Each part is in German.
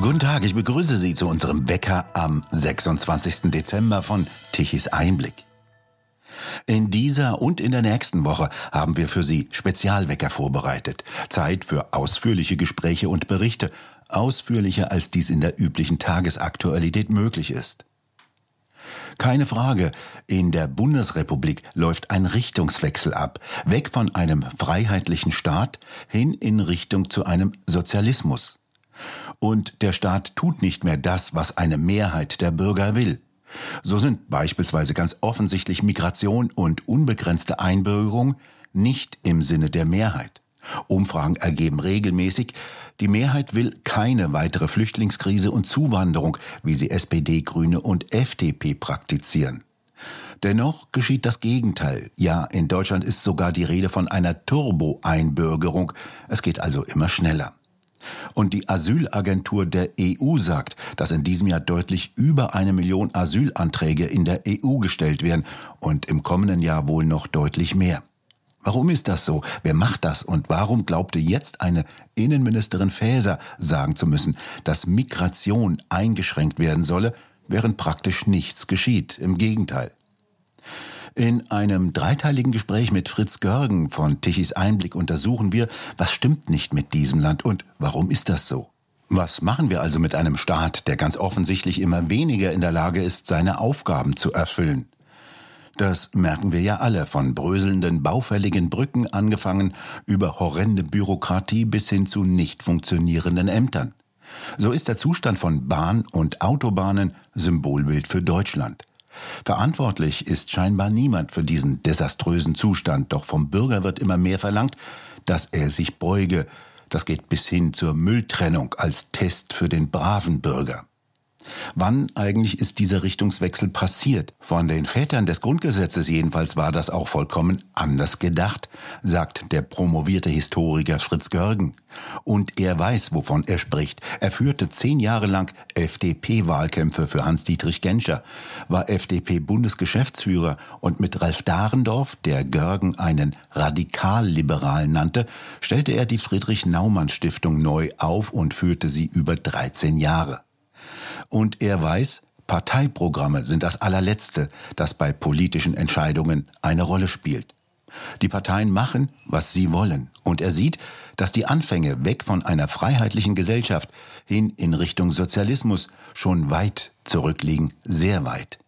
Guten Tag, ich begrüße Sie zu unserem Wecker am 26. Dezember von Tichys Einblick. In dieser und in der nächsten Woche haben wir für Sie Spezialwecker vorbereitet. Zeit für ausführliche Gespräche und Berichte, ausführlicher als dies in der üblichen Tagesaktualität möglich ist. Keine Frage, in der Bundesrepublik läuft ein Richtungswechsel ab, weg von einem freiheitlichen Staat hin in Richtung zu einem Sozialismus. Und der Staat tut nicht mehr das, was eine Mehrheit der Bürger will. So sind beispielsweise ganz offensichtlich Migration und unbegrenzte Einbürgerung nicht im Sinne der Mehrheit. Umfragen ergeben regelmäßig, die Mehrheit will keine weitere Flüchtlingskrise und Zuwanderung, wie sie SPD, Grüne und FDP praktizieren. Dennoch geschieht das Gegenteil. Ja, in Deutschland ist sogar die Rede von einer Turbo-Einbürgerung. Es geht also immer schneller. Und die Asylagentur der EU sagt, dass in diesem Jahr deutlich über eine Million Asylanträge in der EU gestellt werden und im kommenden Jahr wohl noch deutlich mehr. Warum ist das so? Wer macht das? Und warum glaubte jetzt eine Innenministerin Faeser sagen zu müssen, dass Migration eingeschränkt werden solle, während praktisch nichts geschieht? Im Gegenteil. In einem dreiteiligen Gespräch mit Fritz Görgen von Tichys Einblick untersuchen wir, was stimmt nicht mit diesem Land und warum ist das so? Was machen wir also mit einem Staat, der ganz offensichtlich immer weniger in der Lage ist, seine Aufgaben zu erfüllen? Das merken wir ja alle, von bröselnden, baufälligen Brücken angefangen über horrende Bürokratie bis hin zu nicht funktionierenden Ämtern. So ist der Zustand von Bahn und Autobahnen Symbolbild für Deutschland. Verantwortlich ist scheinbar niemand für diesen desaströsen Zustand, doch vom Bürger wird immer mehr verlangt, dass er sich beuge. Das geht bis hin zur Mülltrennung als Test für den braven Bürger. Wann eigentlich ist dieser Richtungswechsel passiert? Von den Vätern des Grundgesetzes jedenfalls war das auch vollkommen anders gedacht, sagt der promovierte Historiker Fritz Görgen. Und er weiß, wovon er spricht. Er führte zehn Jahre lang FDP-Wahlkämpfe für Hans-Dietrich Genscher, war FDP-Bundesgeschäftsführer und mit Ralf Dahrendorf, der Görgen einen Radikalliberalen nannte, stellte er die Friedrich-Naumann-Stiftung neu auf und führte sie über 13 Jahre. Und er weiß, Parteiprogramme sind das allerletzte, das bei politischen Entscheidungen eine Rolle spielt. Die Parteien machen, was sie wollen. Und er sieht, dass die Anfänge weg von einer freiheitlichen Gesellschaft hin in Richtung Sozialismus schon weit zurückliegen, sehr weit.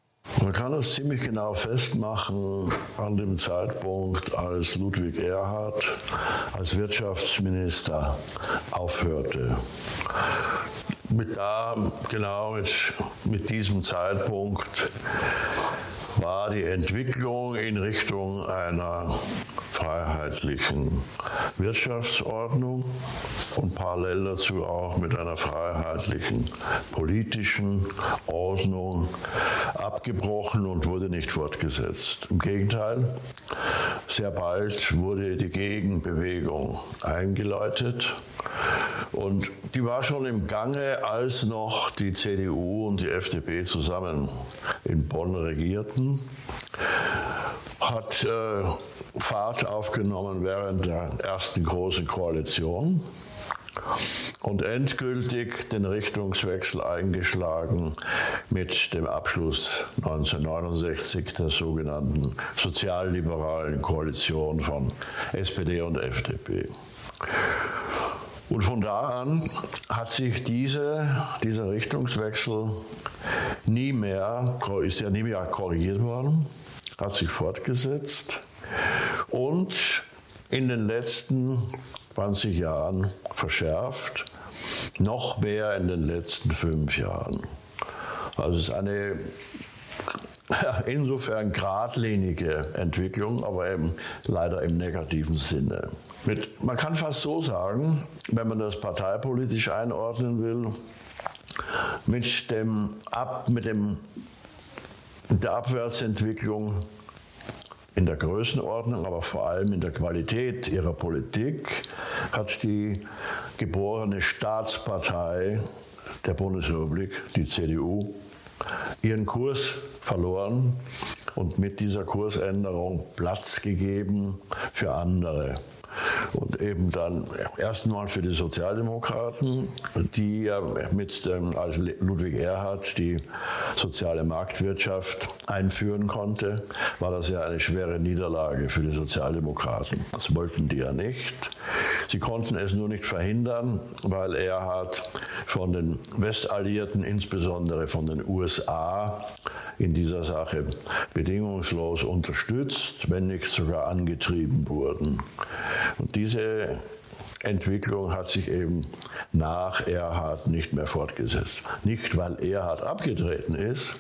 Man kann es ziemlich genau festmachen an dem Zeitpunkt, als Ludwig Erhard als Wirtschaftsminister aufhörte mit da, genau mit, mit diesem Zeitpunkt war die Entwicklung in Richtung einer freiheitlichen Wirtschaftsordnung und parallel dazu auch mit einer freiheitlichen politischen Ordnung abgebrochen und wurde nicht fortgesetzt. Im Gegenteil, sehr bald wurde die Gegenbewegung eingeläutet und die war schon im Gange, als noch die CDU und die FDP zusammen in Bonn regierten. Hat äh, Fahrt aufgenommen während der ersten großen Koalition und endgültig den Richtungswechsel eingeschlagen mit dem Abschluss 1969 der sogenannten sozialliberalen Koalition von SPD und FDP. Und von da an hat sich diese, dieser Richtungswechsel nie mehr, ist ja nie mehr korrigiert worden, hat sich fortgesetzt und in den letzten 20 Jahren verschärft, noch mehr in den letzten fünf Jahren. Also es ist eine insofern geradlinige Entwicklung, aber eben leider im negativen Sinne. Mit, man kann fast so sagen, wenn man das parteipolitisch einordnen will, mit, dem Ab, mit dem, der Abwärtsentwicklung in der Größenordnung, aber vor allem in der Qualität ihrer Politik hat die geborene Staatspartei der Bundesrepublik, die CDU, ihren Kurs verloren und mit dieser Kursänderung Platz gegeben für andere. Und eben dann erstmal für die Sozialdemokraten, die ja mit dem, als Ludwig Erhard die soziale Marktwirtschaft einführen konnte, war das ja eine schwere Niederlage für die Sozialdemokraten. Das wollten die ja nicht. Sie konnten es nur nicht verhindern, weil Erhard von den Westalliierten, insbesondere von den USA, in dieser Sache bedingungslos unterstützt, wenn nicht sogar angetrieben wurden. Und diese Entwicklung hat sich eben nach Erhard nicht mehr fortgesetzt. Nicht, weil Erhard abgetreten ist,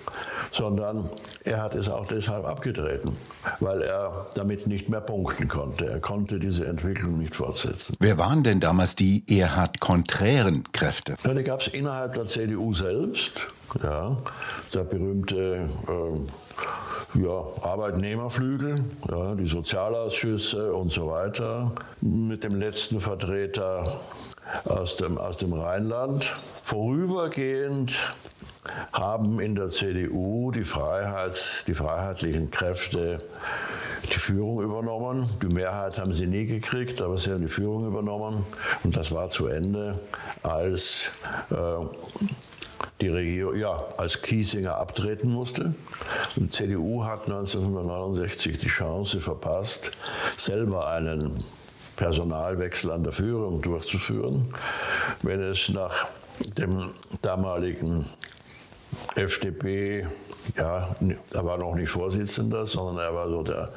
sondern er hat es auch deshalb abgetreten, weil er damit nicht mehr punkten konnte. Er konnte diese Entwicklung nicht fortsetzen. Wer waren denn damals die Erhard-konträren Kräfte? Ja, die gab es innerhalb der CDU selbst. Ja, der berühmte äh, ja, Arbeitnehmerflügel, ja, die Sozialausschüsse und so weiter, mit dem letzten Vertreter aus dem, aus dem Rheinland. Vorübergehend haben in der CDU die, Freiheits-, die freiheitlichen Kräfte die Führung übernommen. Die Mehrheit haben sie nie gekriegt, aber sie haben die Führung übernommen. Und das war zu Ende, als äh, die Regierung, ja, als Kiesinger abtreten musste. Die CDU hat 1969 die Chance verpasst, selber einen Personalwechsel an der Führung durchzuführen. Wenn es nach dem damaligen FDP, ja, er war noch nicht Vorsitzender, sondern er war so der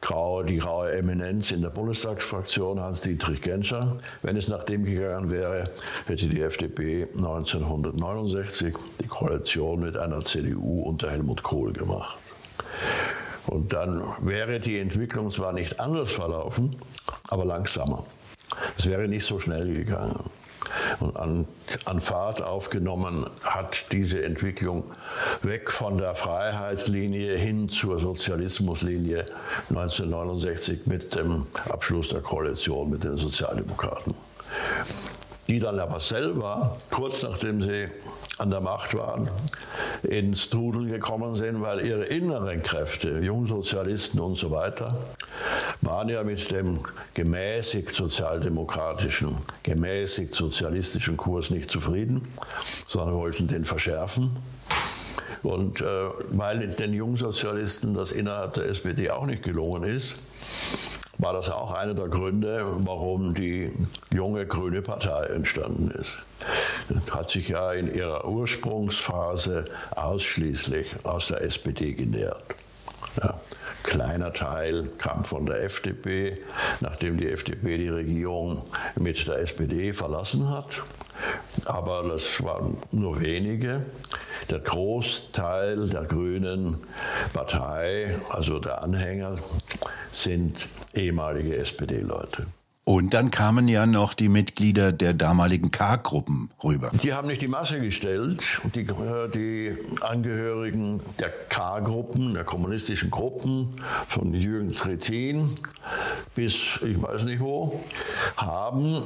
graue, die graue Eminenz in der Bundestagsfraktion, Hans-Dietrich Genscher. Wenn es nach dem gegangen wäre, hätte die FDP 1969 die Koalition mit einer CDU unter Helmut Kohl gemacht. Und dann wäre die Entwicklung zwar nicht anders verlaufen, aber langsamer. Es wäre nicht so schnell gegangen und an, an Fahrt aufgenommen hat diese Entwicklung weg von der Freiheitslinie hin zur Sozialismuslinie 1969 mit dem Abschluss der Koalition mit den Sozialdemokraten. Die dann aber selber, kurz nachdem sie an der Macht waren, ins Trudeln gekommen sind, weil ihre inneren Kräfte, Jungsozialisten und so weiter, waren ja mit dem gemäßigt sozialdemokratischen, gemäßigt sozialistischen Kurs nicht zufrieden, sondern wollten den verschärfen. Und äh, weil den Jungsozialisten das innerhalb der SPD auch nicht gelungen ist, war das auch einer der Gründe, warum die junge Grüne Partei entstanden ist. Das hat sich ja in ihrer Ursprungsphase ausschließlich aus der SPD genährt. Ja. Kleiner Teil kam von der FDP, nachdem die FDP die Regierung mit der SPD verlassen hat. Aber das waren nur wenige. Der Großteil der Grünen Partei, also der Anhänger, sind ehemalige SPD-Leute. Und dann kamen ja noch die Mitglieder der damaligen K-Gruppen rüber. Die haben nicht die Masse gestellt. Die, äh, die Angehörigen der K-Gruppen, der kommunistischen Gruppen, von Jürgen Trittin bis ich weiß nicht wo, haben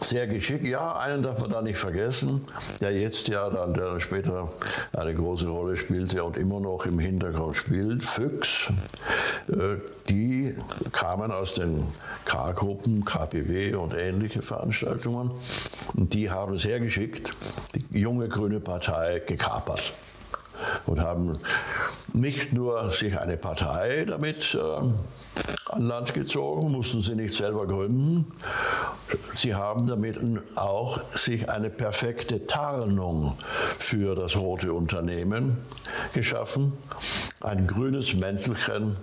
sehr geschickt. Ja, einen darf man da nicht vergessen, der jetzt ja dann, der später eine große Rolle spielte und immer noch im Hintergrund spielt, Füchs. Äh, die kamen aus den K-Gruppen, KPW und ähnliche Veranstaltungen. Und die haben sehr geschickt die junge Grüne Partei gekapert und haben nicht nur sich eine Partei damit äh, an Land gezogen, mussten sie nicht selber gründen, sie haben damit auch sich eine perfekte Tarnung für das rote Unternehmen geschaffen, ein grünes Mäntelchen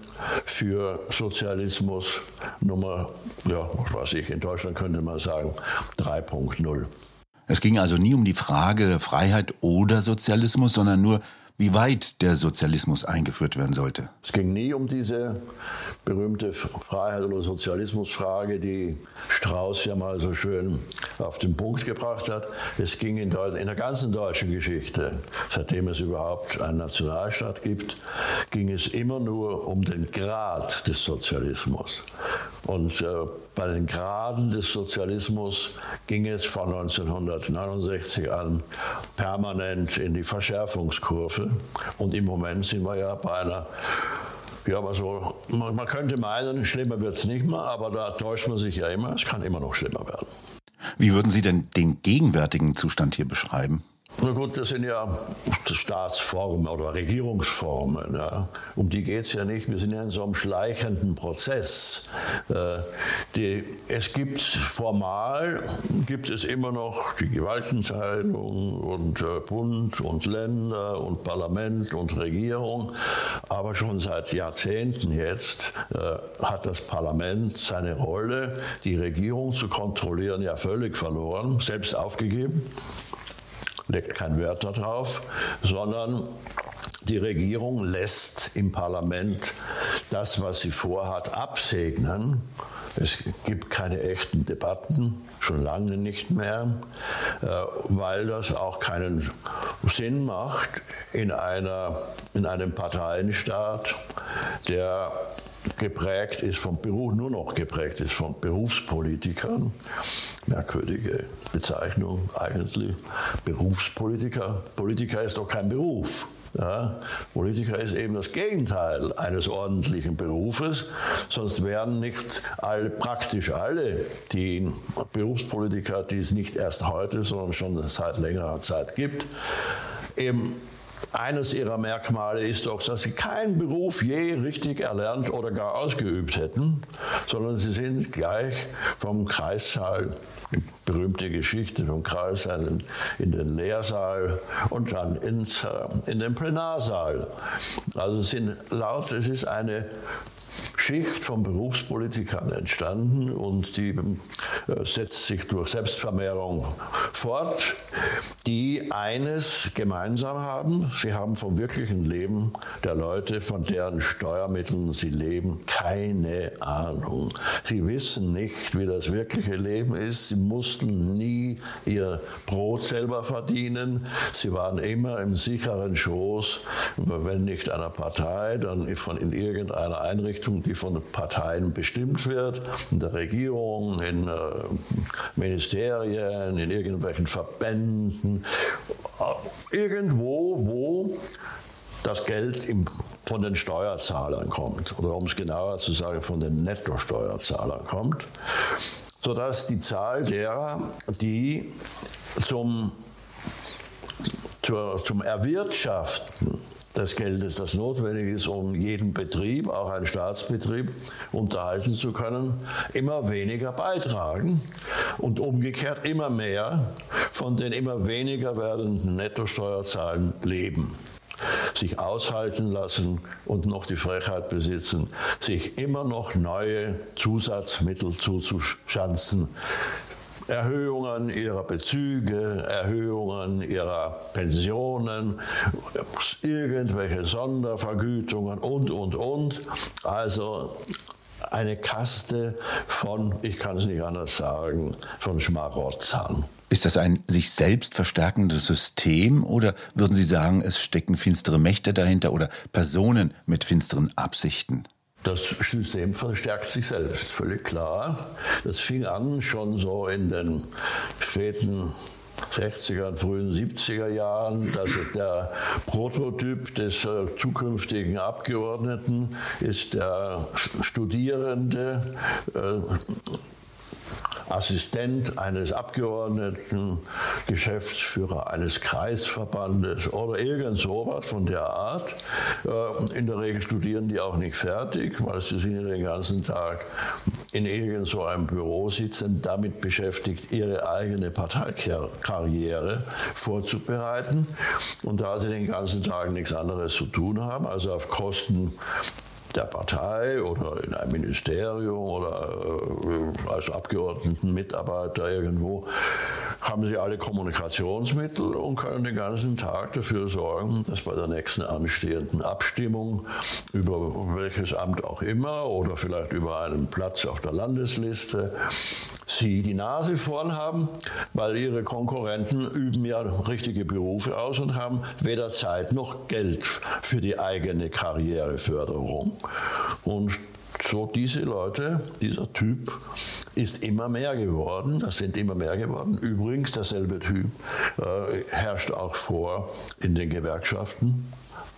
für Sozialismus Nummer, ja, was weiß ich, in Deutschland könnte man sagen 3.0. Es ging also nie um die Frage Freiheit oder Sozialismus, sondern nur wie weit der Sozialismus eingeführt werden sollte. Es ging nie um diese berühmte Freiheit- oder Sozialismusfrage, die Strauß ja mal so schön auf den Punkt gebracht hat. Es ging in, in der ganzen deutschen Geschichte, seitdem es überhaupt einen Nationalstaat gibt, ging es immer nur um den Grad des Sozialismus. Und äh, bei den Graden des Sozialismus ging es von 1969 an permanent in die Verschärfungskurve. Und im Moment sind wir ja bei einer Ja, also man, man könnte meinen, schlimmer wird es nicht mehr, aber da täuscht man sich ja immer, es kann immer noch schlimmer werden. Wie würden Sie denn den gegenwärtigen Zustand hier beschreiben? Na gut, das sind ja Staatsformen oder Regierungsformen. Ja. Um die geht es ja nicht. Wir sind ja in so einem schleichenden Prozess. Äh, die, es gibt formal, gibt es immer noch die Gewaltenteilung und äh, Bund und Länder und Parlament und Regierung. Aber schon seit Jahrzehnten jetzt äh, hat das Parlament seine Rolle, die Regierung zu kontrollieren, ja völlig verloren, selbst aufgegeben legt kein Wert darauf, sondern die Regierung lässt im Parlament das, was sie vorhat, absegnen. Es gibt keine echten Debatten, schon lange nicht mehr, äh, weil das auch keinen Sinn macht in, einer, in einem Parteienstaat, der geprägt ist vom Beruf, nur noch geprägt ist von Berufspolitikern. Merkwürdige Bezeichnung eigentlich. Berufspolitiker. Politiker ist doch kein Beruf. Ja, Politiker ist eben das Gegenteil eines ordentlichen Berufes, sonst wären nicht alle, praktisch alle die Berufspolitiker, die es nicht erst heute, sondern schon seit längerer Zeit gibt, eben eines ihrer Merkmale ist doch, dass sie keinen Beruf je richtig erlernt oder gar ausgeübt hätten, sondern sie sind gleich vom Kreissaal, berühmte Geschichte vom Kreissaal in, den Lehrsaal und dann ins, äh, in den Plenarsaal. Also sind laut, es ist eine Schicht von Berufspolitikern entstanden und die äh, setzt sich durch Selbstvermehrung fort, die eines gemeinsam haben, sie haben vom wirklichen Leben der Leute, von deren Steuermitteln sie leben, keine Ahnung. Sie wissen nicht, wie das wirkliche Leben ist, sie mussten nie ihr Brot selber verdienen, sie waren immer im sicheren Schoß, wenn nicht einer Partei, dann von in irgendeiner Einrichtung, die von Parteien bestimmt wird, in der Regierung, in äh, Ministerien, in irgendwelchen Verbänden, äh, irgendwo, wo das Geld im, von den Steuerzahlern kommt, oder um es genauer zu sagen, von den Nettosteuerzahlern kommt, sodass die Zahl derer, die zum, zur, zum Erwirtschaften des Geldes, das notwendig ist, um jeden Betrieb, auch einen Staatsbetrieb, unterhalten zu können, immer weniger beitragen und umgekehrt immer mehr von den immer weniger werdenden Nettosteuerzahlen leben. Sich aushalten lassen und noch die Frechheit besitzen, sich immer noch neue Zusatzmittel zuzuschanzen, Erhöhungen ihrer Bezüge, Erhöhungen ihrer Pensionen, irgendwelche Sondervergütungen und, und, und. Also eine Kaste von, ich kann es nicht anders sagen, von Schmarotzern. Ist das ein sich selbst verstärkendes System oder würden Sie sagen, es stecken finstere Mächte dahinter oder Personen mit finsteren Absichten? Das System verstärkt sich selbst, völlig klar. Das fing an schon so in den späten 60er und frühen 70er Jahren, dass es der Prototyp des äh, zukünftigen Abgeordneten ist der Studierende, äh, Assistent eines Abgeordneten, Geschäftsführer eines Kreisverbandes oder irgend sowas von der Art. Äh, in der Regel studieren die auch nicht fertig, weil sie sind den ganzen Tag in irgend so einem Büro sitzen, damit beschäftigt, ihre eigene Parteikarriere vorzubereiten. Und da sie den ganzen Tag nichts anderes zu tun haben, also auf Kosten der Partei oder in einem Ministerium oder äh, als Abgeordnetenmitarbeiter irgendwo, haben sie alle Kommunikationsmittel und können den ganzen Tag dafür sorgen, dass bei der nächsten anstehenden Abstimmung über welches Amt auch immer oder vielleicht über einen Platz auf der Landesliste sie die Nase vorn haben, weil ihre Konkurrenten üben ja richtige Berufe aus und haben weder Zeit noch Geld für die eigene Karriereförderung. Und so diese Leute, dieser Typ ist immer mehr geworden, das sind immer mehr geworden. Übrigens, derselbe Typ äh, herrscht auch vor in den Gewerkschaften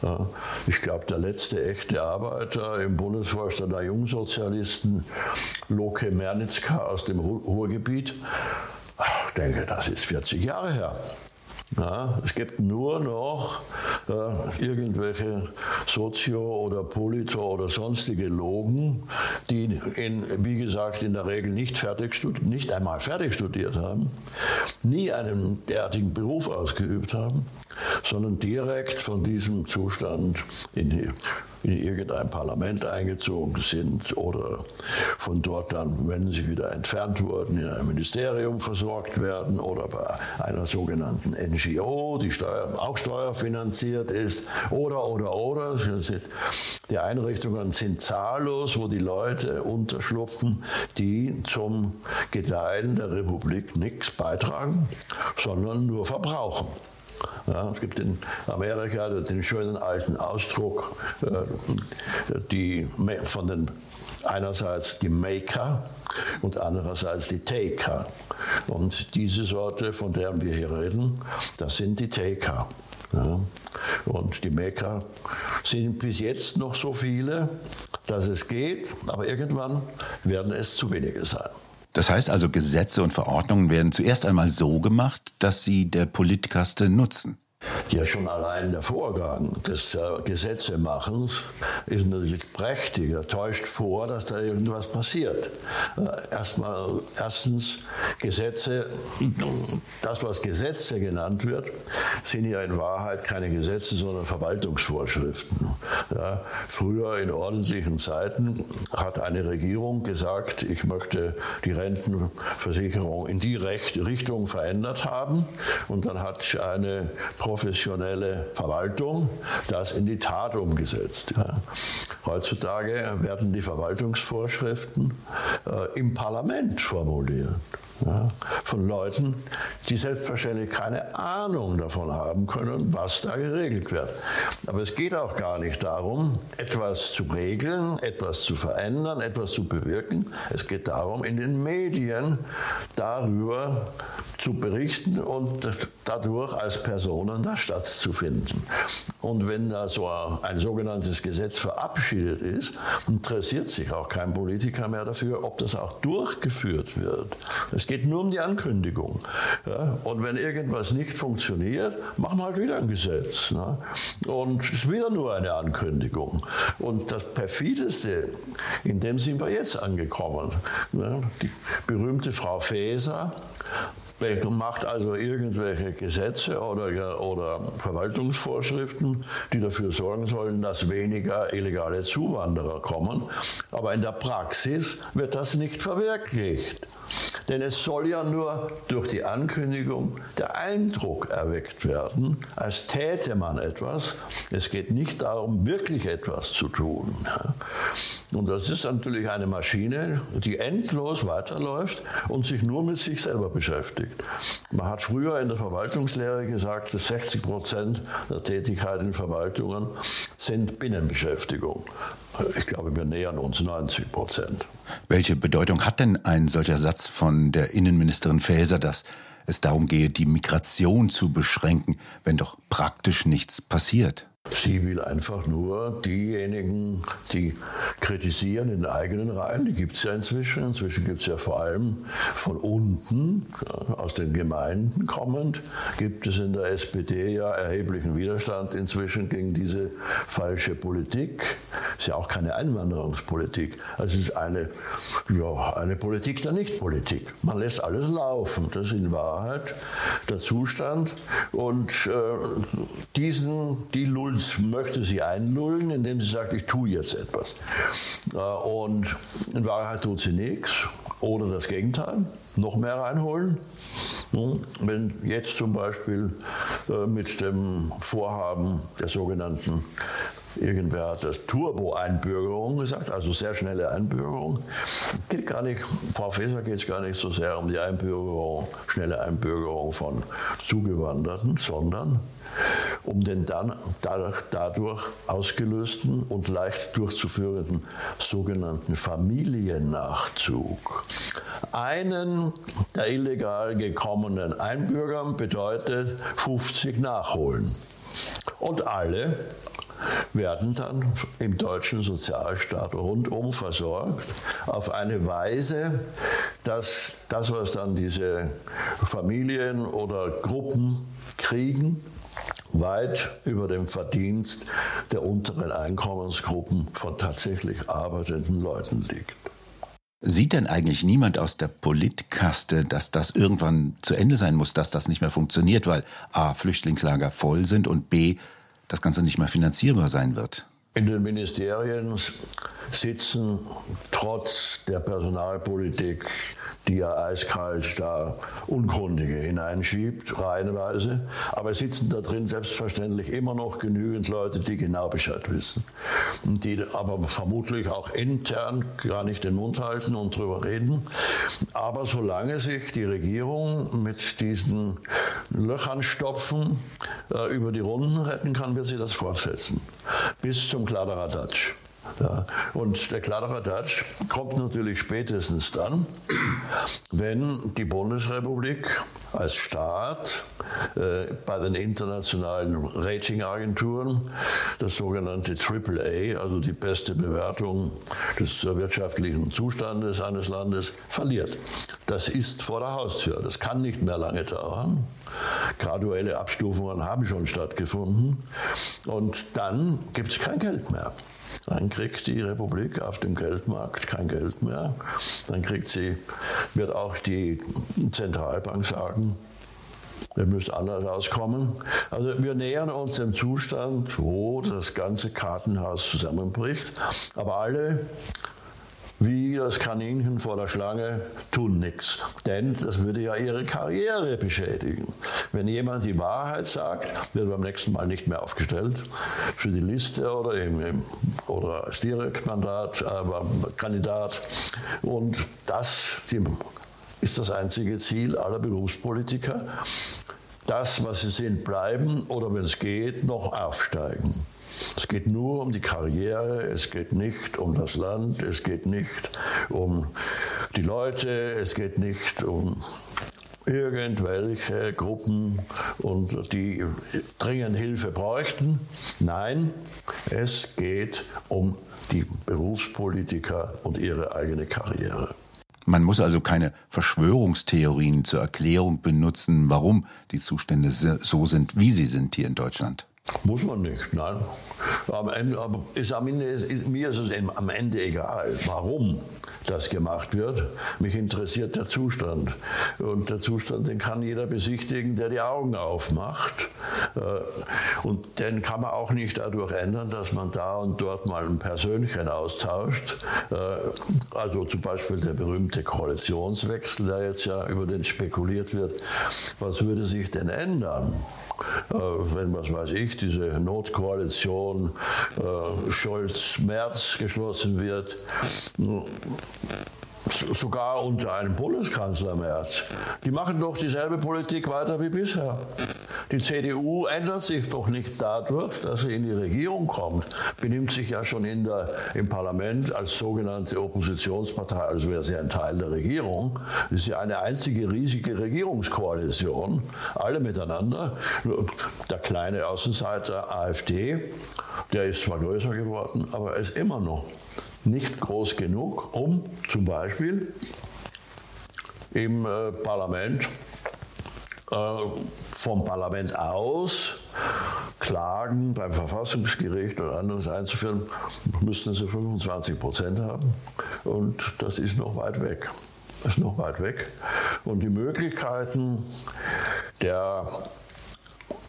Ja, ich glaube, der letzte echte Arbeiter im Bundesvorstand der Jungsozialisten, Loke Mernitzka aus dem Ruhrgebiet, ich denke, das ist 40 Jahre her. Ja, es gibt nur noch äh, irgendwelche Sozio- oder Polito- oder sonstige Logen, die, in, wie gesagt, in der Regel nicht, fertig nicht einmal fertig studiert haben, nie einen derartigen Beruf ausgeübt haben, sondern direkt von diesem Zustand in in irgendein Parlament eingezogen sind oder von dort dann, wenn sie wieder entfernt wurden, in ein Ministerium versorgt werden oder bei einer sogenannten NGO, die Steuer, auch steuerfinanziert ist oder, oder, oder. Die Einrichtungen sind zahllos, wo die Leute unterschlupfen, die zum Gedeihen der Republik nichts beitragen, sondern nur verbrauchen. Ja, es gibt in Amerika den schönen alten Ausdruck, äh, die von den einerseits die Maker und andererseits die Taker. Und diese Sorte, von der wir hier reden, das sind die Taker. Ja. Und die Maker sind bis jetzt noch so viele, dass es geht, aber irgendwann werden es zu wenige sein. Das heißt also, Gesetze und Verordnungen werden zuerst einmal so gemacht, dass sie der Politkaste nutzen. Ja, schon allein der Vorgang des äh, Gesetzemachens ist natürlich prächtig. Er täuscht vor, dass da irgendwas passiert. Äh, erstmal, erstens, Gesetze, das, was Gesetze genannt wird, sind ja in Wahrheit keine Gesetze, sondern Verwaltungsvorschriften. Ja, früher in ordentlichen Zeiten hat eine Regierung gesagt, ich möchte die Rentenversicherung in die Richtung verändert haben. Und dann hat eine professionelle Verwaltung das in die Tat umgesetzt. Ja. Heutzutage werden die Verwaltungsvorschriften äh, im Parlament formuliert. Ja, von Leuten, die selbstverständlich keine Ahnung davon haben können, was da geregelt wird. Aber es geht auch gar nicht darum, etwas zu regeln, etwas zu verändern, etwas zu bewirken. Es geht darum, in den Medien darüber zu berichten und dadurch als Personen da stattzufinden. Und wenn da so ein sogenanntes Gesetz verabschiedet ist, interessiert sich auch kein Politiker mehr dafür, ob das auch durchgeführt wird. Es geht nur um die Ankündigung. Ja? Und wenn irgendwas nicht funktioniert, machen wir halt wieder ein Gesetz. Ne? Und es ist wieder nur eine Ankündigung. Und das perfideste, in dem sind wir jetzt angekommen. Ne? Die berühmte Frau Faeser, macht also irgendwelche Gesetze oder, oder Verwaltungsvorschriften, die dafür sorgen sollen, dass weniger illegale Zuwanderer kommen. Aber in der Praxis wird das nicht verwirklicht. Denn es soll ja nur durch die Ankündigung der Eindruck erweckt werden, als täte man etwas. Es geht nicht darum, wirklich etwas zu tun. Und das ist natürlich eine Maschine, die endlos weiterläuft und sich nur mit sich selber beschäftigt. Man hat früher in der Verwaltungslehre gesagt, dass 60 Prozent der Tätigkeit in Verwaltungen sind Binnenbeschäftigung. Ich glaube, wir nähern uns 90 Prozent. Welche Bedeutung hat denn ein solcher Satz von der Innenministerin Faeser, dass es darum gehe, die Migration zu beschränken, wenn doch praktisch nichts passiert? Sie will einfach nur diejenigen, die kritisieren in den eigenen Reihen, die gibt es ja inzwischen. Inzwischen gibt es ja vor allem von unten, aus den Gemeinden kommend, gibt es in der SPD ja erheblichen Widerstand inzwischen gegen diese falsche Politik. Ist ja auch keine Einwanderungspolitik. Also es ist eine, ja, eine Politik der Nichtpolitik. Man lässt alles laufen. Das ist in Wahrheit der Zustand. Und äh, diesen, die Lulz Schulz möchte sie einlullen, indem sie sagt, ich tue jetzt etwas. Äh, und in Wahrheit tut sie nichts oder das Gegenteil, noch mehr reinholen. Wenn jetzt zum Beispiel äh, mit dem Vorhaben der sogenannten Irgendwer hat das Turbo-Einbürgerung gesagt, also sehr schnelle Einbürgerung. Geht gar nicht, Frau Faeser geht es gar nicht so sehr um die Einbürgerung, schnelle Einbürgerung von Zugewanderten, sondern um den dann dadurch, ausgelösten und leicht durchzuführenden sogenannten Familiennachzug. Einen der illegal gekommenen Einbürgern bedeutet 50 nachholen. Und alle werden dann im deutschen Sozialstaat rundum versorgt auf eine Weise, dass das, was dann diese Familien oder Gruppen kriegen, weit über dem Verdienst der unteren Einkommensgruppen von tatsächlich arbeitenden Leuten liegt. Sieht denn eigentlich niemand aus der Politkaste, dass das irgendwann zu Ende sein muss, dass das nicht mehr funktioniert, weil a. Flüchtlingslager voll sind und b. das Ganze nicht mehr finanzierbar sein wird? In den Ministerien sitzen trotz der Personalpolitik die er eiskalt da Unkundige hineinschiebt, reihenweise. Aber es sitzen da drin selbstverständlich immer noch genügend Leute, die genau Bescheid wissen. Und die aber vermutlich auch intern gar nicht den Mund halten und drüber reden. Aber solange sich die Regierung mit diesen Löchern stopfen äh, über die Runden retten kann, wird sie das fortsetzen. Bis zum Kladderadatsch. Ja. Und der Kladderadatsch kommt natürlich spätestens dann, wenn die Bundesrepublik als Staat äh, bei den internationalen Ratingagenturen das sogenannte AAA, also die beste Bewertung des wirtschaftlichen Zustandes eines Landes, verliert. Das ist vor der Haustür. Das kann nicht mehr lange dauern. Graduelle Abstufungen haben schon stattgefunden. Und dann gibt es kein Geld mehr. Dann kriegt die Republik auf dem Geldmarkt kein Geld mehr. Dann kriegt sie, wird auch die Zentralbank sagen, wir müssen anders auskommen. Also wir nähern uns dem Zustand, wo das ganze Kartenhaus zusammenbricht. Aber alle wie das Kaninchen vor der Schlange tun nichts. Denn das würde ja ihre Karriere beschädigen. Wenn jemand die Wahrheit sagt, wird beim nächsten Mal nicht mehr aufgestellt für die Liste oder, im, im, oder als Direktmandat, aber Kandidat. Und das ist das einzige Ziel aller Berufspolitiker. Das, was sie sind, bleiben oder wenn es geht, noch aufsteigen. Es geht nur um die Karriere, es geht nicht um das Land, es geht nicht um die Leute, es geht nicht um irgendwelche Gruppen und die dringend Hilfe bräuchten. Nein, es geht um die Berufspolitiker und ihre eigene Karriere. Man muss also keine Verschwörungstheorien zur Erklärung benutzen, warum die Zustände so sind, wie sie sind hier in Deutschland. Muss man nicht, nein. Am Ende, aber ist, am Ende ist, ist, mir ist es am Ende egal, warum das gemacht wird. Mich interessiert der Zustand. Und der Zustand, den kann jeder besichtigen, der die Augen aufmacht. Äh, und den kann man auch nicht dadurch ändern, dass man da und dort mal ein Persönchen austauscht. Äh, also zum Beispiel der berühmte Koalitionswechsel, der jetzt ja über den spekuliert wird. Was würde sich denn ändern? Äh, wenn, was weiß ich, diese Notkoalition äh, Scholz-Merz geschlossen wird, sogar unter einem Bundeskanzler Merz. Die machen doch dieselbe Politik weiter wie bisher. Die CDU ändert sich doch nicht dadurch, dass sie in die Regierung kommt, benimmt sich ja schon in der, im Parlament als sogenannte Oppositionspartei, als wäre sie ein Teil der Regierung. Das ist ja eine einzige riesige Regierungskoalition, alle miteinander. Der kleine Außenseiter AfD, der ist zwar größer geworden, aber er ist immer noch nicht groß genug, um zum Beispiel im äh, Parlament äh, vom Parlament aus Klagen beim Verfassungsgericht und anderes einzuführen, müssten sie 25 Prozent haben. Und das ist noch weit weg. Das ist noch weit weg. Und die Möglichkeiten der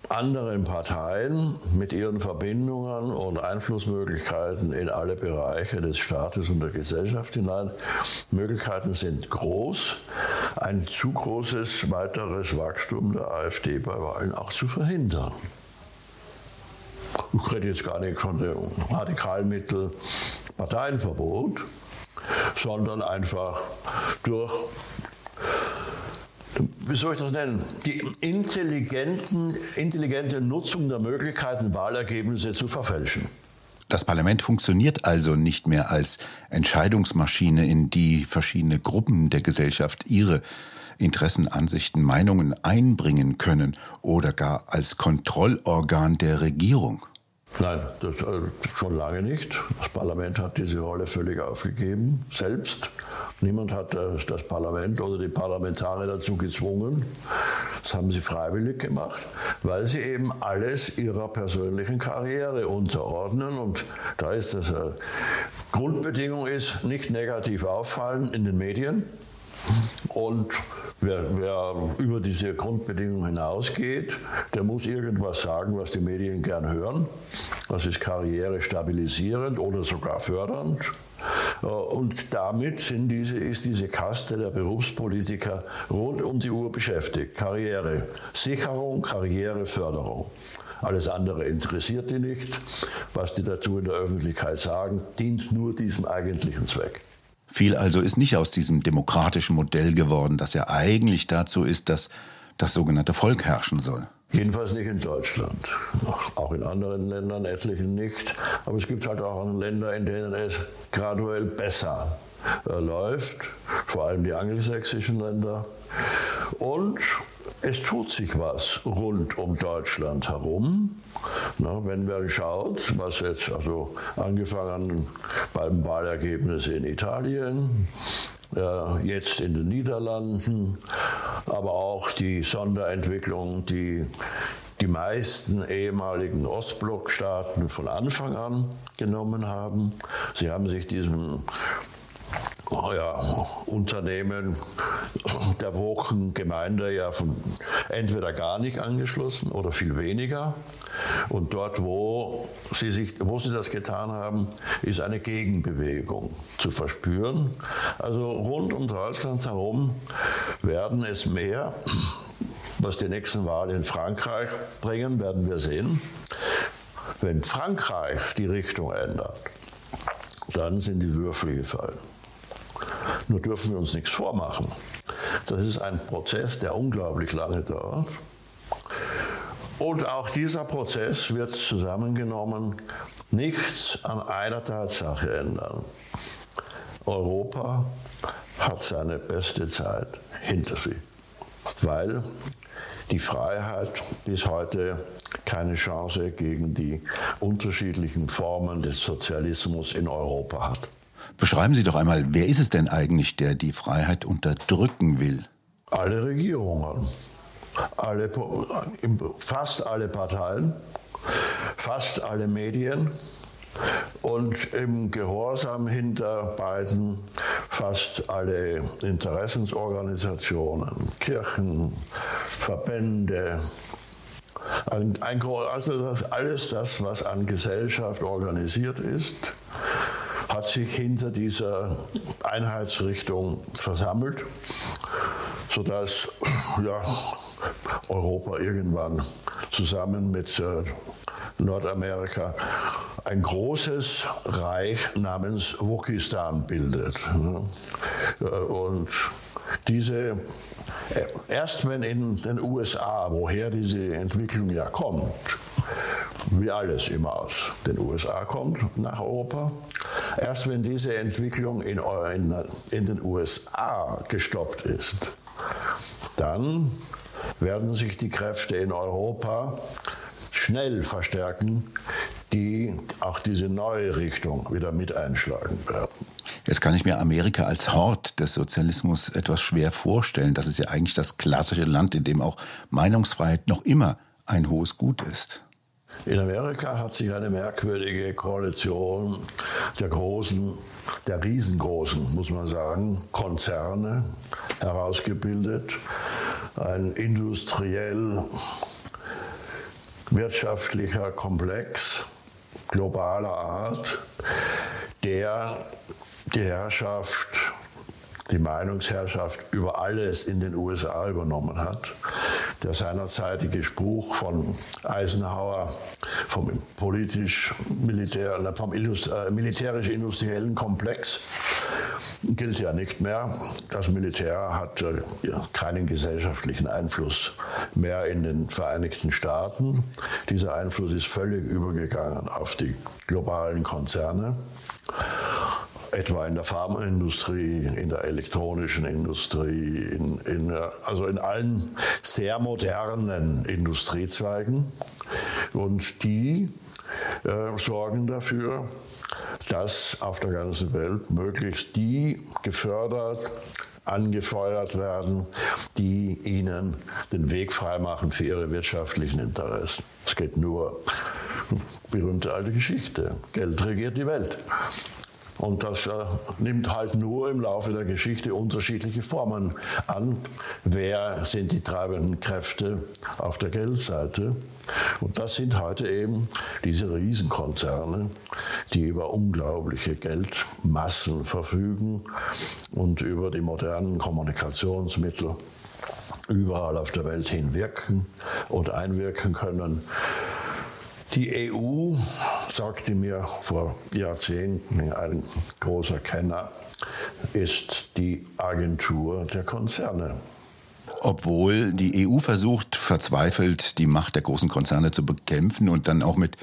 anderen Parteien mit ihren Verbindungen und Einflussmöglichkeiten in alle Bereiche des Staates und der Gesellschaft hinein. Möglichkeiten sind groß, ein zu großes weiteres Wachstum der AfD bei Wahlen auch zu verhindern. Ich rede jetzt gar nicht von dem Radikalmittel Parteienverbot, sondern einfach durch wie soll ich das nennen, die intelligenten, intelligente Nutzung der Möglichkeiten, Wahlergebnisse zu verfälschen. Das Parlament funktioniert also nicht mehr als Entscheidungsmaschine, in die verschiedene Gruppen der Gesellschaft ihre Interessen, Ansichten, Meinungen einbringen können oder gar als Kontrollorgan der Regierung. Nein, das, äh, schon lange nicht. Das Parlament hat diese Rolle völlig aufgegeben, selbst. Niemand hat das, das Parlament oder die Parlamentarier dazu gezwungen. Das haben sie freiwillig gemacht, weil sie eben alles ihrer persönlichen Karriere unterordnen. Und da ist das äh, Grundbedingung ist, nicht negativ auffallen in den Medien und wer, wer, über diese Grundbedingungen hinausgeht, der muss irgendwas sagen, was die Medien gern hören. Das ist Karriere stabilisierend oder sogar fördernd. Äh, und damit sind diese, ist diese Kaste der Berufspolitiker rund um die Uhr beschäftigt. Karrieresicherung, Karriereförderung. Alles andere interessiert die nicht. Was die dazu in der Öffentlichkeit sagen, dient nur diesem eigentlichen Zweck. Viel also ist nicht aus diesem demokratischen Modell geworden, das ja eigentlich dazu ist, dass das sogenannte Volk herrschen soll. Jedenfalls nicht in Deutschland. Auch in anderen Ländern, etlichen nicht. Aber es gibt halt auch Länder, in denen es graduell besser äh, läuft. Vor allem die angelsächsischen Länder. Und es tut sich was rund um Deutschland herum. Na, wenn man schaut, was jetzt, also angefangen beim Wahlergebnis in Italien, äh, jetzt in den Niederlanden, aber auch die Sonderentwicklung, die die meisten ehemaligen Ostblockstaaten von Anfang an genommen haben. Sie haben sich diesem ja, Unternehmen der Wochengemeinde ja von entweder gar nicht angeschlossen oder viel weniger. Und dort, wo sie, sich, wo sie das getan haben, ist eine Gegenbewegung zu verspüren. Also rund um Deutschland herum werden es mehr. Was die nächsten Wahlen in Frankreich bringen, werden wir sehen. Wenn Frankreich die Richtung ändert, dann sind die Würfel gefallen. Nur dürfen wir uns nichts vormachen. Das ist ein Prozess, der unglaublich lange dauert. Und auch dieser Prozess wird zusammengenommen nichts an einer Tatsache ändern. Europa hat seine beste Zeit hinter sich, weil die Freiheit bis heute keine Chance gegen die unterschiedlichen Formen des Sozialismus in Europa hat. Beschreiben Sie doch einmal, wer ist es denn eigentlich, der die Freiheit unterdrücken will? Alle Regierungen, alle, fast alle Parteien, fast alle Medien und im Gehorsam hinter beiden fast alle Interessensorganisationen, Kirchen, Verbände, also das, alles das, was an Gesellschaft organisiert ist, hat sich hinter dieser Einheitsrichtung versammelt, sodass ja, Europa irgendwann zusammen mit äh, Nordamerika ein großes Reich namens Wokistan bildet. Äh, und diese, äh, erst wenn in den USA, woher diese Entwicklung ja kommt, wie alles immer aus den USA kommt nach Europa, Erst wenn diese Entwicklung in, in, in den USA gestoppt ist, dann werden sich die Kräfte in Europa schnell verstärken, die auch diese neue Richtung wieder mit einschlagen werden. Jetzt kann ich mir Amerika als Hort des Sozialismus etwas schwer vorstellen. Das ist ja eigentlich das klassische Land, in dem auch Meinungsfreiheit noch immer ein hohes Gut ist. In Amerika hat sich eine merkwürdige Koalition der großen, der riesengroßen, muss man sagen, Konzerne herausgebildet. Ein industriell wirtschaftlicher Komplex globaler Art, der die Herrschaft die Meinungsherrschaft über alles in den USA übernommen hat. Der seinerzeitige Spruch von Eisenhower vom politisch-militär, vom äh, militärisch-industriellen Komplex gilt ja nicht mehr. Das Militär hat äh, keinen gesellschaftlichen Einfluss mehr in den Vereinigten Staaten. Dieser Einfluss ist völlig übergegangen auf die globalen Konzerne etwa in der Pharmaindustrie, in der elektronischen Industrie, in, in, also in allen sehr modernen Industriezweigen. Und die äh, sorgen dafür, dass auf der ganzen Welt möglichst die gefördert, angefeuert werden, die ihnen den Weg freimachen für ihre wirtschaftlichen Interessen. Es geht nur, berühmte alte Geschichte, Geld regiert die Welt. Und das äh, nimmt halt nur im Laufe der Geschichte unterschiedliche Formen an. Wer sind die treibenden Kräfte auf der Geldseite? Und das sind heute eben diese Riesenkonzerne, die über unglaubliche Geldmassen verfügen und über die modernen Kommunikationsmittel überall auf der Welt hin wirken und einwirken können. Die EU, sagte mir vor Jahrzehnten ein großer Kenner, ist die Agentur der Konzerne. Obwohl die EU versucht, verzweifelt die Macht der großen Konzerne zu bekämpfen und dann auch mit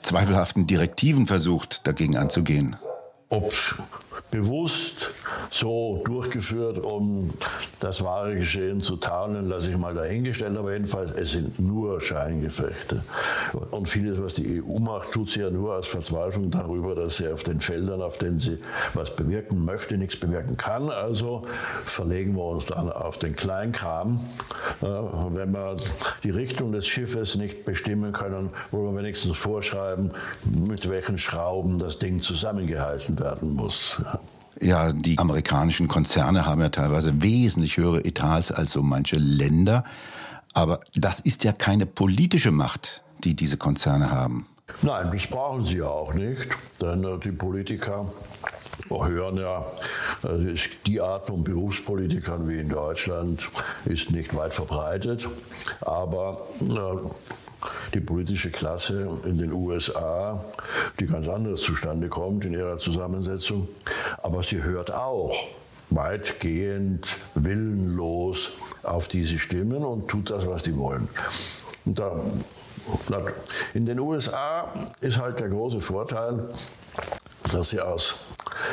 zweifelhaften Direktiven versucht, dagegen anzugehen. Ob bewusst so durchgeführt, um das wahre Geschehen zu tarnen, lasse ich mal dahingestellt. Aber jedenfalls, es sind nur Scheingefechte. Und vieles, was die EU macht, tut sie ja nur aus Verzweiflung darüber, dass sie auf den Feldern, auf denen sie was bewirken möchte, nichts bewirken kann. Also verlegen wir uns dann auf den Kleinkram. Wenn wir die Richtung des Schiffes nicht bestimmen können, wollen wir wenigstens vorschreiben, mit welchen Schrauben das Ding zusammengehalten werden muss. Ja, die amerikanischen Konzerne haben ja teilweise wesentlich höhere Etats als so manche Länder. Aber das ist ja keine politische Macht, die diese Konzerne haben. Nein, das brauchen sie ja auch nicht, denn äh, die Politiker hören ja, äh, die Art von Berufspolitikern wie in Deutschland ist nicht weit verbreitet, aber äh, die politische Klasse in den USA, die ganz anders zustande kommt in ihrer Zusammensetzung. Aber sie hört auch weitgehend willenlos auf diese Stimmen und tut das, was die wollen. Da, in den USA ist halt der große Vorteil, dass sie aus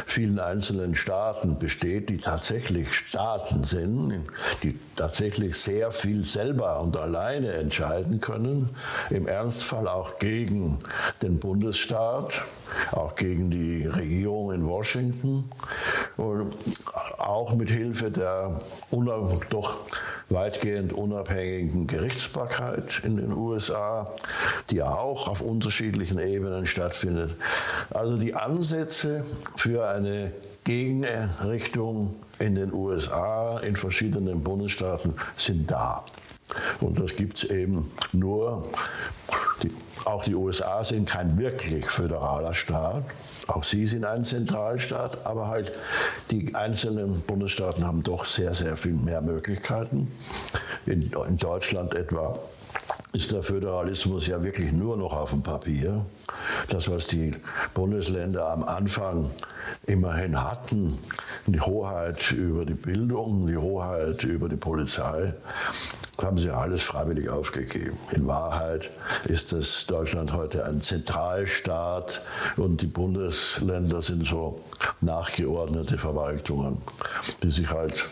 vielen einzelnen Staaten besteht, die tatsächlich Staaten sind, die tatsächlich sehr viel selber und alleine entscheiden können, im Ernstfall auch gegen den Bundesstaat, auch gegen die Regierung in Washington. Und auch mit Hilfe der doch weitgehend unabhängigen Gerichtsbarkeit in den USA, die auch auf unterschiedlichen Ebenen stattfindet. Also die Ansätze für eine Gegenrichtung in den USA, in verschiedenen Bundesstaaten sind da. Und das gibt es eben nur. Die, auch die USA sind kein wirklich föderaler Staat. Auch sie sind ein Zentralstaat, aber halt die einzelnen Bundesstaaten haben doch sehr, sehr viel mehr Möglichkeiten. In, in Deutschland etwa ist der Föderalismus ja wirklich nur noch auf dem Papier. Das, was die Bundesländer am Anfang immerhin hatten, die Hoheit über die Bildung, die Hoheit über die Polizei, haben sie alles freiwillig aufgegeben. In Wahrheit ist das Deutschland heute ein Zentralstaat und die Bundesländer sind so nachgeordnete Verwaltungen, die sich halt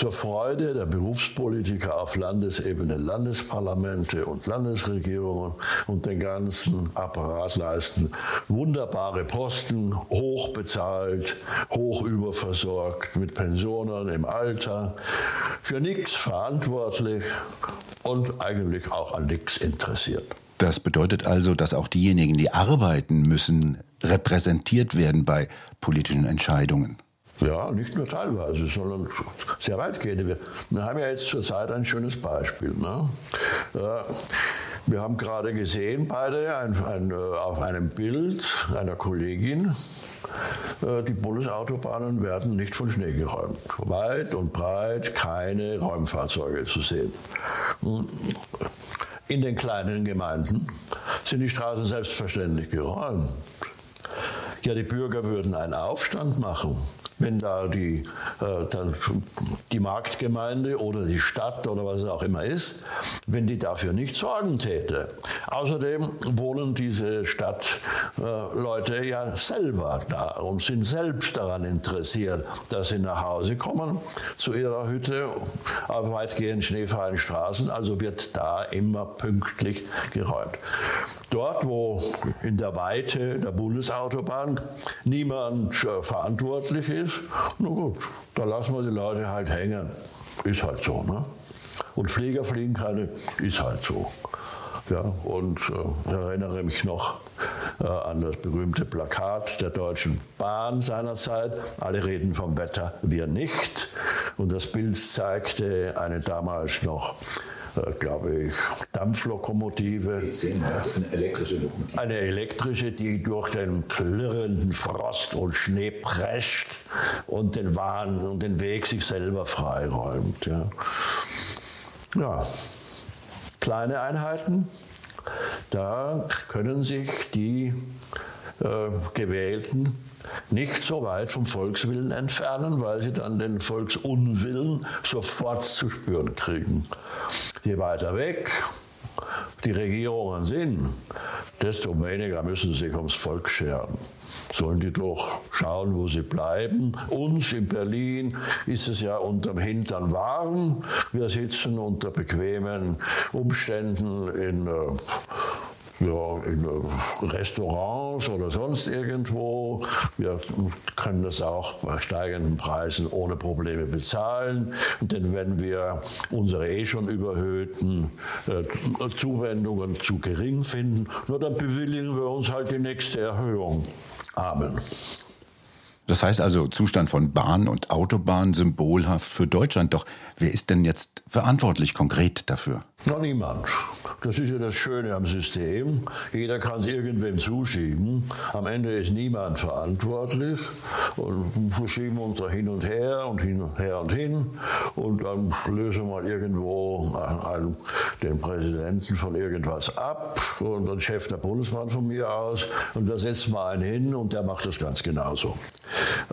zur Freude der Berufspolitiker auf Landesebene Landesparlamente und Landesregierungen und den ganzen Apparat leisten. Wunderbare Posten, hoch bezahlt, hoch überversorgt, mit Pensionen im Alter, für nichts verantwortlich und eigentlich auch an nichts interessiert. Das bedeutet also, dass auch diejenigen, die arbeiten müssen, repräsentiert werden bei politischen Entscheidungen. Ja, nicht nur teilweise, sondern sehr weitgehend. Wir, haben ja jetzt zurzeit ein schönes Beispiel. Ne? Wir haben gerade gesehen, beide ein, ein, äh, auf einem Bild einer Kollegin, äh, die Bundesautobahnen werden nicht von Schnee geräumt. Weit und breit keine Räumfahrzeuge zu sehen. In den kleinen Gemeinden sind die Straßen selbstverständlich geräumt. Ja, die Bürger würden einen Aufstand machen wenn da die, äh, die Marktgemeinde oder die Stadt oder was es auch immer ist, wenn die dafür nicht sorgen täte. Außerdem wohnen diese Stadtleute äh, ja selber da und sind selbst daran interessiert, dass sie nach Hause kommen zu ihrer Hütte auf weitgehend schneefreien Straßen. Also wird da immer pünktlich geräumt. Dort, wo in der Weite der Bundesautobahn niemand äh, verantwortlich ist, na gut, da lassen wir die Leute halt hängen. Ist halt so, ne? Und Flieger fliegen keine, ist halt so. Ja, und äh, erinnere mich noch äh, an das berühmte Plakat der Deutschen Bahn seinerzeit. Alle reden vom Wetter, wir nicht. Und das Bild zeigte eine damals noch glaube ich, Dampflokomotive. eine elektrische Lokomotive. Eine elektrische, die durch den klirrenden Frost und Schnee prescht und den Wahn und den Weg sich selber freiräumt. Ja. ja. Kleine Einheiten, da können sich die äh, Gewählten nicht so weit vom Volkswillen entfernen, weil sie dann den Volksunwillen sofort zu spüren kriegen. Je weiter weg die Regierungen sind, desto weniger müssen sie sich ums Volk scheren. Sollen die doch schauen, wo sie bleiben. Uns in Berlin ist es ja unterm Hintern warm. Wir sitzen unter bequemen Umständen in äh, ja, in äh, Restaurants oder sonst irgendwo. Wir können das auch bei steigenden Preisen ohne Probleme bezahlen. Denn wenn wir unsere eh schon überhöhten äh, Zuwendungen zu gering finden, nur dann bewilligen wir uns halt die nächste Erhöhung. Amen. Das heißt also Zustand von Bahn und Autobahn symbolhaft für Deutschland. Doch wer ist denn jetzt verantwortlich konkret dafür? Noch niemand. Das ist ja das Schöne am System. Jeder kann es irgendwem zuschieben. Am Ende ist niemand verantwortlich. Und wir schieben uns da hin und her und hin und her und hin. Und dann lösen wir irgendwo den Präsidenten von irgendwas ab und den Chef der Bundesbahn von mir aus. Und da setzen wir einen hin und der macht das ganz genauso.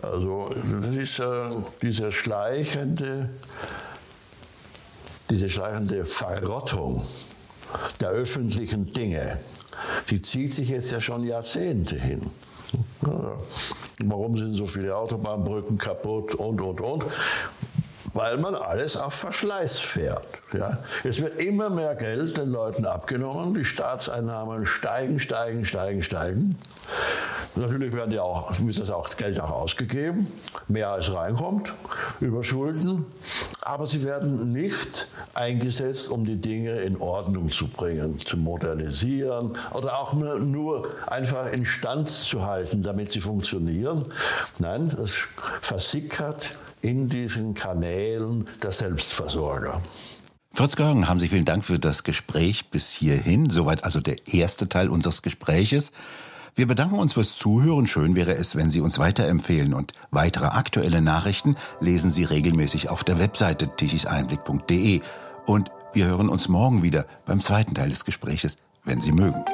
Also das ist äh, dieser schleichende diese schleichende Verrottung der öffentlichen Dinge, die zieht sich jetzt ja schon Jahrzehnte hin. Warum sind so viele Autobahnbrücken kaputt und, und, und? Weil man alles auf Verschleiß fährt. Ja? Es wird immer mehr Geld den Leuten abgenommen, die Staatseinnahmen steigen, steigen, steigen, steigen. Natürlich werden die auch, muss das auch Geld auch ausgegeben, mehr als reinkommt, über Schulden. Aber sie werden nicht eingesetzt, um die Dinge in Ordnung zu bringen, zu modernisieren oder auch nur einfach instand zu halten, damit sie funktionieren. Nein, das versickert in diesen Kanälen der Selbstversorger. Fritz Görgen, haben Sie vielen Dank für das Gespräch bis hierhin. Soweit also der erste Teil unseres Gespräches. Wir bedanken uns fürs Zuhören. Schön wäre es, wenn Sie uns weiterempfehlen. Und weitere aktuelle Nachrichten lesen Sie regelmäßig auf der Webseite tichiseinblick.de. Und wir hören uns morgen wieder beim zweiten Teil des Gespräches, wenn Sie mögen.